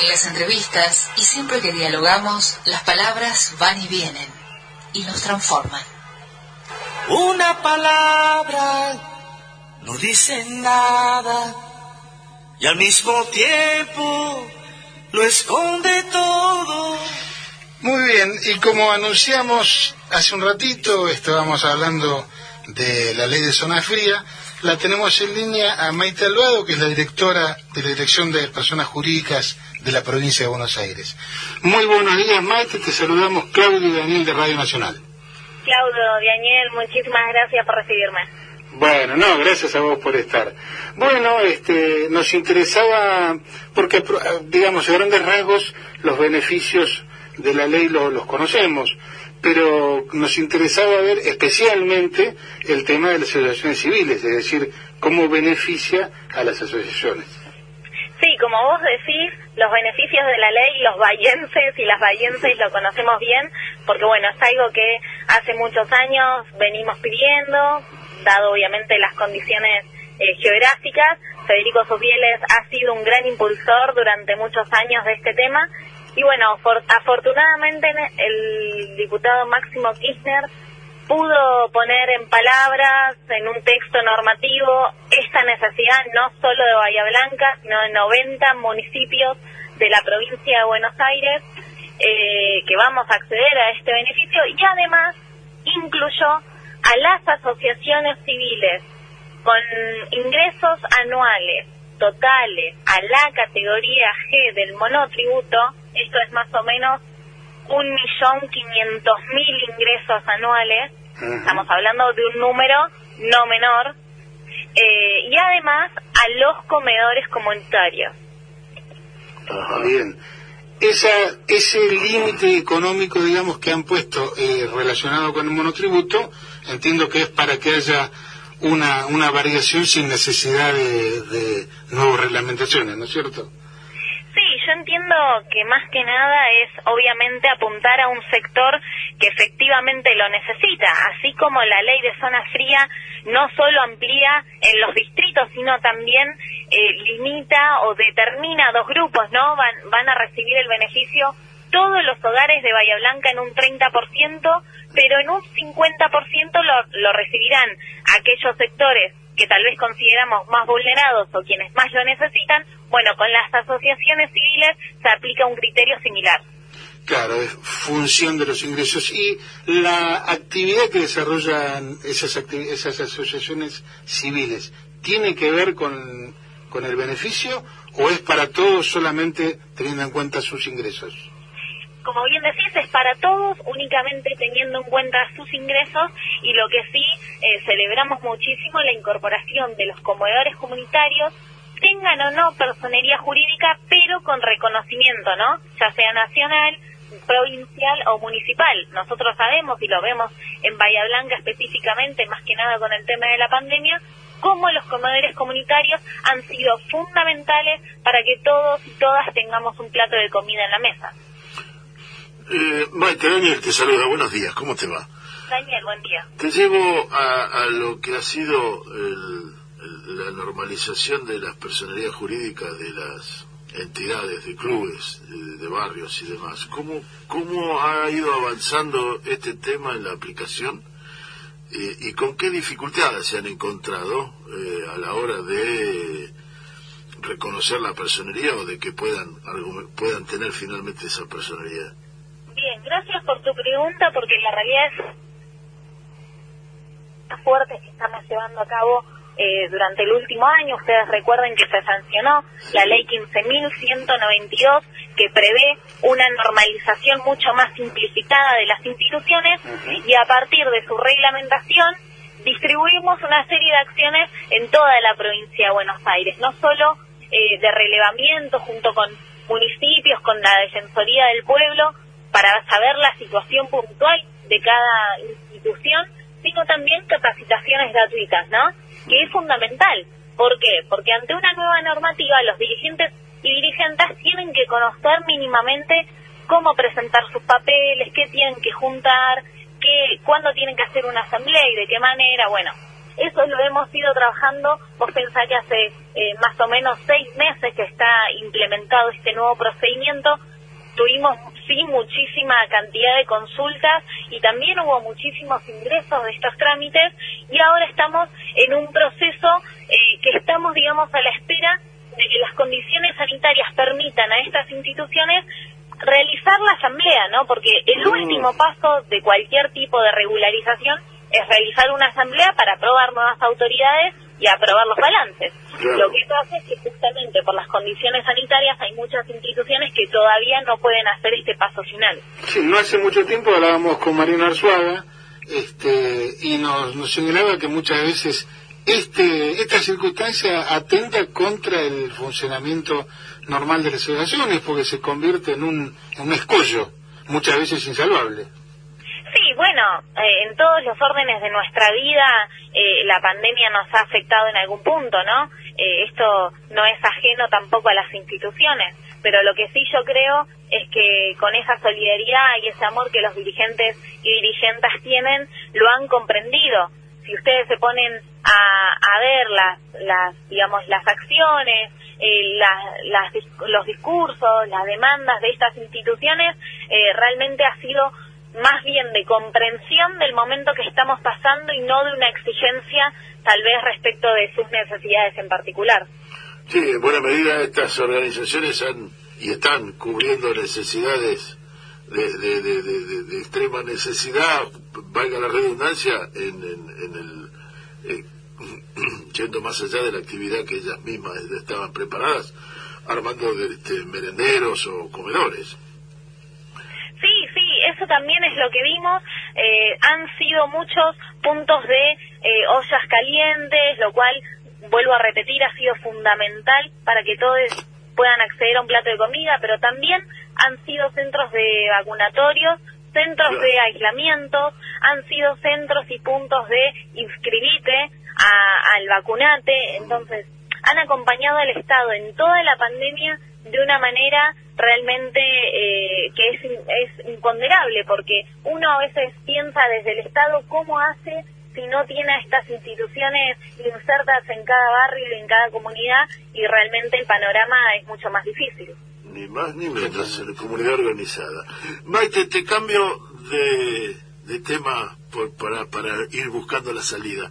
En las entrevistas y siempre que dialogamos, las palabras van y vienen y nos transforman. Una palabra no dice nada y al mismo tiempo lo esconde todo. Muy bien, y como anunciamos hace un ratito, estábamos hablando de la ley de zona fría, la tenemos en línea a Maite Alvado, que es la directora de la Dirección de Personas Jurídicas de la provincia de Buenos Aires. Muy buenos días, Maite, te saludamos Claudio y Daniel de Radio Nacional. Claudio, Daniel, muchísimas gracias por recibirme. Bueno, no, gracias a vos por estar. Bueno, este, nos interesaba, porque digamos, a grandes rasgos, los beneficios de la ley los conocemos, pero nos interesaba ver especialmente el tema de las asociaciones civiles, es decir, cómo beneficia a las asociaciones. Sí, como vos decís, los beneficios de la ley, los bayenses y las bayenses lo conocemos bien, porque bueno, es algo que hace muchos años venimos pidiendo, dado obviamente las condiciones eh, geográficas. Federico Sopieles ha sido un gran impulsor durante muchos años de este tema y bueno, afortunadamente el diputado Máximo Kirchner pudo poner en palabras, en un texto normativo, esta necesidad no solo de Bahía Blanca, sino de 90 municipios de la provincia de Buenos Aires, eh, que vamos a acceder a este beneficio. Y además incluyó a las asociaciones civiles con ingresos anuales totales a la categoría G del monotributo, esto es más o menos un millón quinientos mil ingresos anuales, estamos hablando de un número no menor, eh, y además a los comedores comunitarios. bien. Esa, ese límite económico, digamos, que han puesto eh, relacionado con el monotributo, entiendo que es para que haya una, una variación sin necesidad de, de nuevas reglamentaciones, ¿no es cierto? Entiendo que más que nada es obviamente apuntar a un sector que efectivamente lo necesita, así como la ley de zona fría no solo amplía en los distritos, sino también eh, limita o determina dos grupos, ¿no? Van, van a recibir el beneficio todos los hogares de Bahía Blanca en un 30%, pero en un 50% lo, lo recibirán aquellos sectores que tal vez consideramos más vulnerados o quienes más lo necesitan, bueno, con las asociaciones civiles se aplica un criterio similar. Claro, es función de los ingresos. ¿Y la actividad que desarrollan esas, esas asociaciones civiles tiene que ver con, con el beneficio o es para todos solamente teniendo en cuenta sus ingresos? Como bien decís, es para todos, únicamente teniendo en cuenta sus ingresos y lo que sí eh, celebramos muchísimo la incorporación de los comedores comunitarios, tengan o no personería jurídica, pero con reconocimiento, ¿no? Ya sea nacional, provincial o municipal. Nosotros sabemos y lo vemos en Bahía Blanca específicamente, más que nada con el tema de la pandemia, cómo los comedores comunitarios han sido fundamentales para que todos y todas tengamos un plato de comida en la mesa. Eh, Maite, Daniel te saluda. Buenos días. ¿Cómo te va? Daniel, buen día. Te llevo a, lo que ha sido la normalización de las personalidades jurídicas de las entidades, de clubes, de, barrios y demás. ¿Cómo, ¿Cómo ha ido avanzando este tema en la aplicación? Eh, ¿Y con qué dificultades se han encontrado eh, a la hora de reconocer la personería o de que puedan, puedan tener finalmente esa personalidad? Por tu pregunta, porque la realidad es fuerte que estamos llevando a cabo eh, durante el último año. Ustedes recuerden que se sancionó la ley 15.192 que prevé una normalización mucho más simplificada de las instituciones y a partir de su reglamentación distribuimos una serie de acciones en toda la provincia de Buenos Aires, no solo eh, de relevamiento junto con municipios, con la Defensoría del Pueblo, para saber la situación puntual de cada institución, sino también capacitaciones gratuitas, ¿no? Que es fundamental. ¿Por qué? Porque ante una nueva normativa los dirigentes y dirigentes tienen que conocer mínimamente cómo presentar sus papeles, qué tienen que juntar, qué, cuándo tienen que hacer una asamblea y de qué manera. Bueno, Eso lo hemos ido trabajando, vos pensás que hace eh, más o menos seis meses que está implementado este nuevo procedimiento, tuvimos sí muchísima cantidad de consultas y también hubo muchísimos ingresos de estos trámites y ahora estamos en un proceso eh, que estamos, digamos, a la espera de que las condiciones sanitarias permitan a estas instituciones realizar la asamblea, ¿no? Porque el mm. último paso de cualquier tipo de regularización es realizar una asamblea para aprobar nuevas autoridades y aprobar los balances. Lo que eso hace es que justamente por las condiciones sanitarias hay muchas instituciones que todavía no pueden hacer este paso final. Sí, no hace mucho tiempo hablábamos con Marina Arzuaga este, y nos, nos señalaba que muchas veces este, esta circunstancia atenta contra el funcionamiento normal de las asociaciones porque se convierte en un, en un escollo, muchas veces insalvable. Sí, bueno, eh, en todos los órdenes de nuestra vida eh, la pandemia nos ha afectado en algún punto, ¿no? Eh, esto no es ajeno tampoco a las instituciones, pero lo que sí yo creo es que con esa solidaridad y ese amor que los dirigentes y dirigentas tienen, lo han comprendido. Si ustedes se ponen a, ver las, las, digamos, las acciones, eh, las, los discursos, las demandas de estas instituciones, realmente ha sido más bien de comprensión del momento que estamos pasando y no de una exigencia tal vez respecto de sus necesidades en particular. Sí, en buena medida estas organizaciones han y están cubriendo necesidades de, de, extrema necesidad, valga la redundancia, en, el eh, yendo más allá de la actividad que ellas mismas estaban preparadas, armando este, merenderos o comedores. También es lo que vimos. Eh, han sido muchos puntos de eh, ollas calientes, lo cual, vuelvo a repetir, ha sido fundamental para que todos puedan acceder a un plato de comida, pero también han sido centros de vacunatorios, centros de aislamiento, han sido centros y puntos de inscribite, al vacunate, entonces han acompañado al Estado en toda la pandemia de una manera realmente eh, que es, es imponderable, porque uno a veces piensa desde el Estado cómo hace si no tiene a estas instituciones insertas en cada barrio y en cada comunidad y realmente el panorama es mucho más difícil. Ni más ni menos, comunidad organizada. Maite, te cambio de, de tema para, para ir buscando la salida.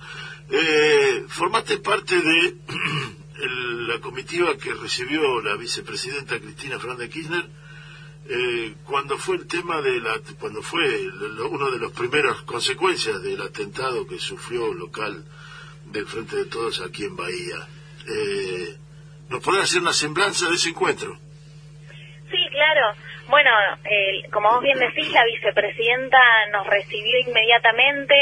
Eh, formaste parte de la comitiva que recibió la vicepresidenta Cristina Fernández Kirchner eh, cuando fue el tema de la cuando fue uno de los primeros consecuencias del atentado que sufrió local del frente de todos aquí en Bahía. Eh, nos podés hacer una semblanza de ese encuentro sí claro. Bueno, como vos bien decís, la vicepresidenta nos recibió inmediatamente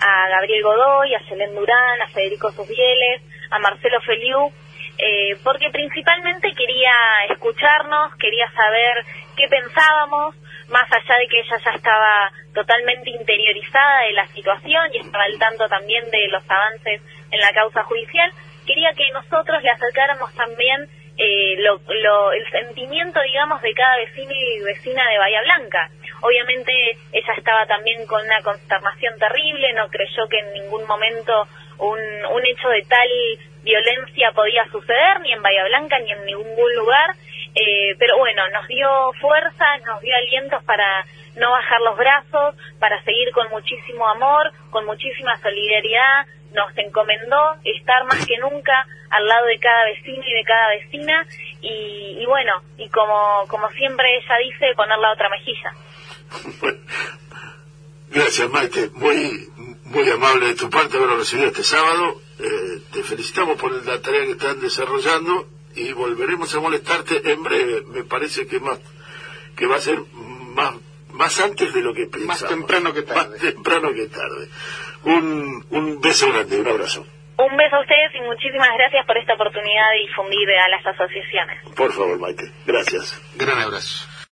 a Gabriel Godoy, a Selén Durán, a Federico Susbieles, a Marcelo Feliu, eh, porque principalmente quería escucharnos, quería saber qué pensábamos, más allá de que ella ya estaba totalmente interiorizada de la situación y estaba al tanto también de los avances en la causa judicial, quería que nosotros le acercáramos también eh, lo, el sentimiento, digamos, de cada vecino y vecina de Bahía Blanca. Obviamente ella estaba también con una consternación terrible, no creyó que en ningún momento un, un hecho de tal violencia podía suceder, ni en Bahía Blanca, ni en ningún lugar, eh, pero bueno, nos dio fuerza, nos dio alientos para no bajar los brazos, para seguir con muchísimo amor, con muchísima solidaridad, nos encomendó estar más que nunca al lado de cada vecino y de cada vecina. Y, bueno, y como, como siempre ella dice, poner la otra mejilla. Gracias Maite, muy, muy amable de tu parte haberlo recibido este sábado. Eh, te felicitamos por la tarea que están desarrollando y volveremos a molestarte en breve. Me parece que más que va a ser más más antes de lo que pensamos. Más temprano que tarde. Más temprano que tarde. Un, un beso grande, un abrazo. Un beso a ustedes y muchísimas gracias por esta oportunidad de difundir a las asociaciones. Por favor, Maite. Gracias. Gran abrazo.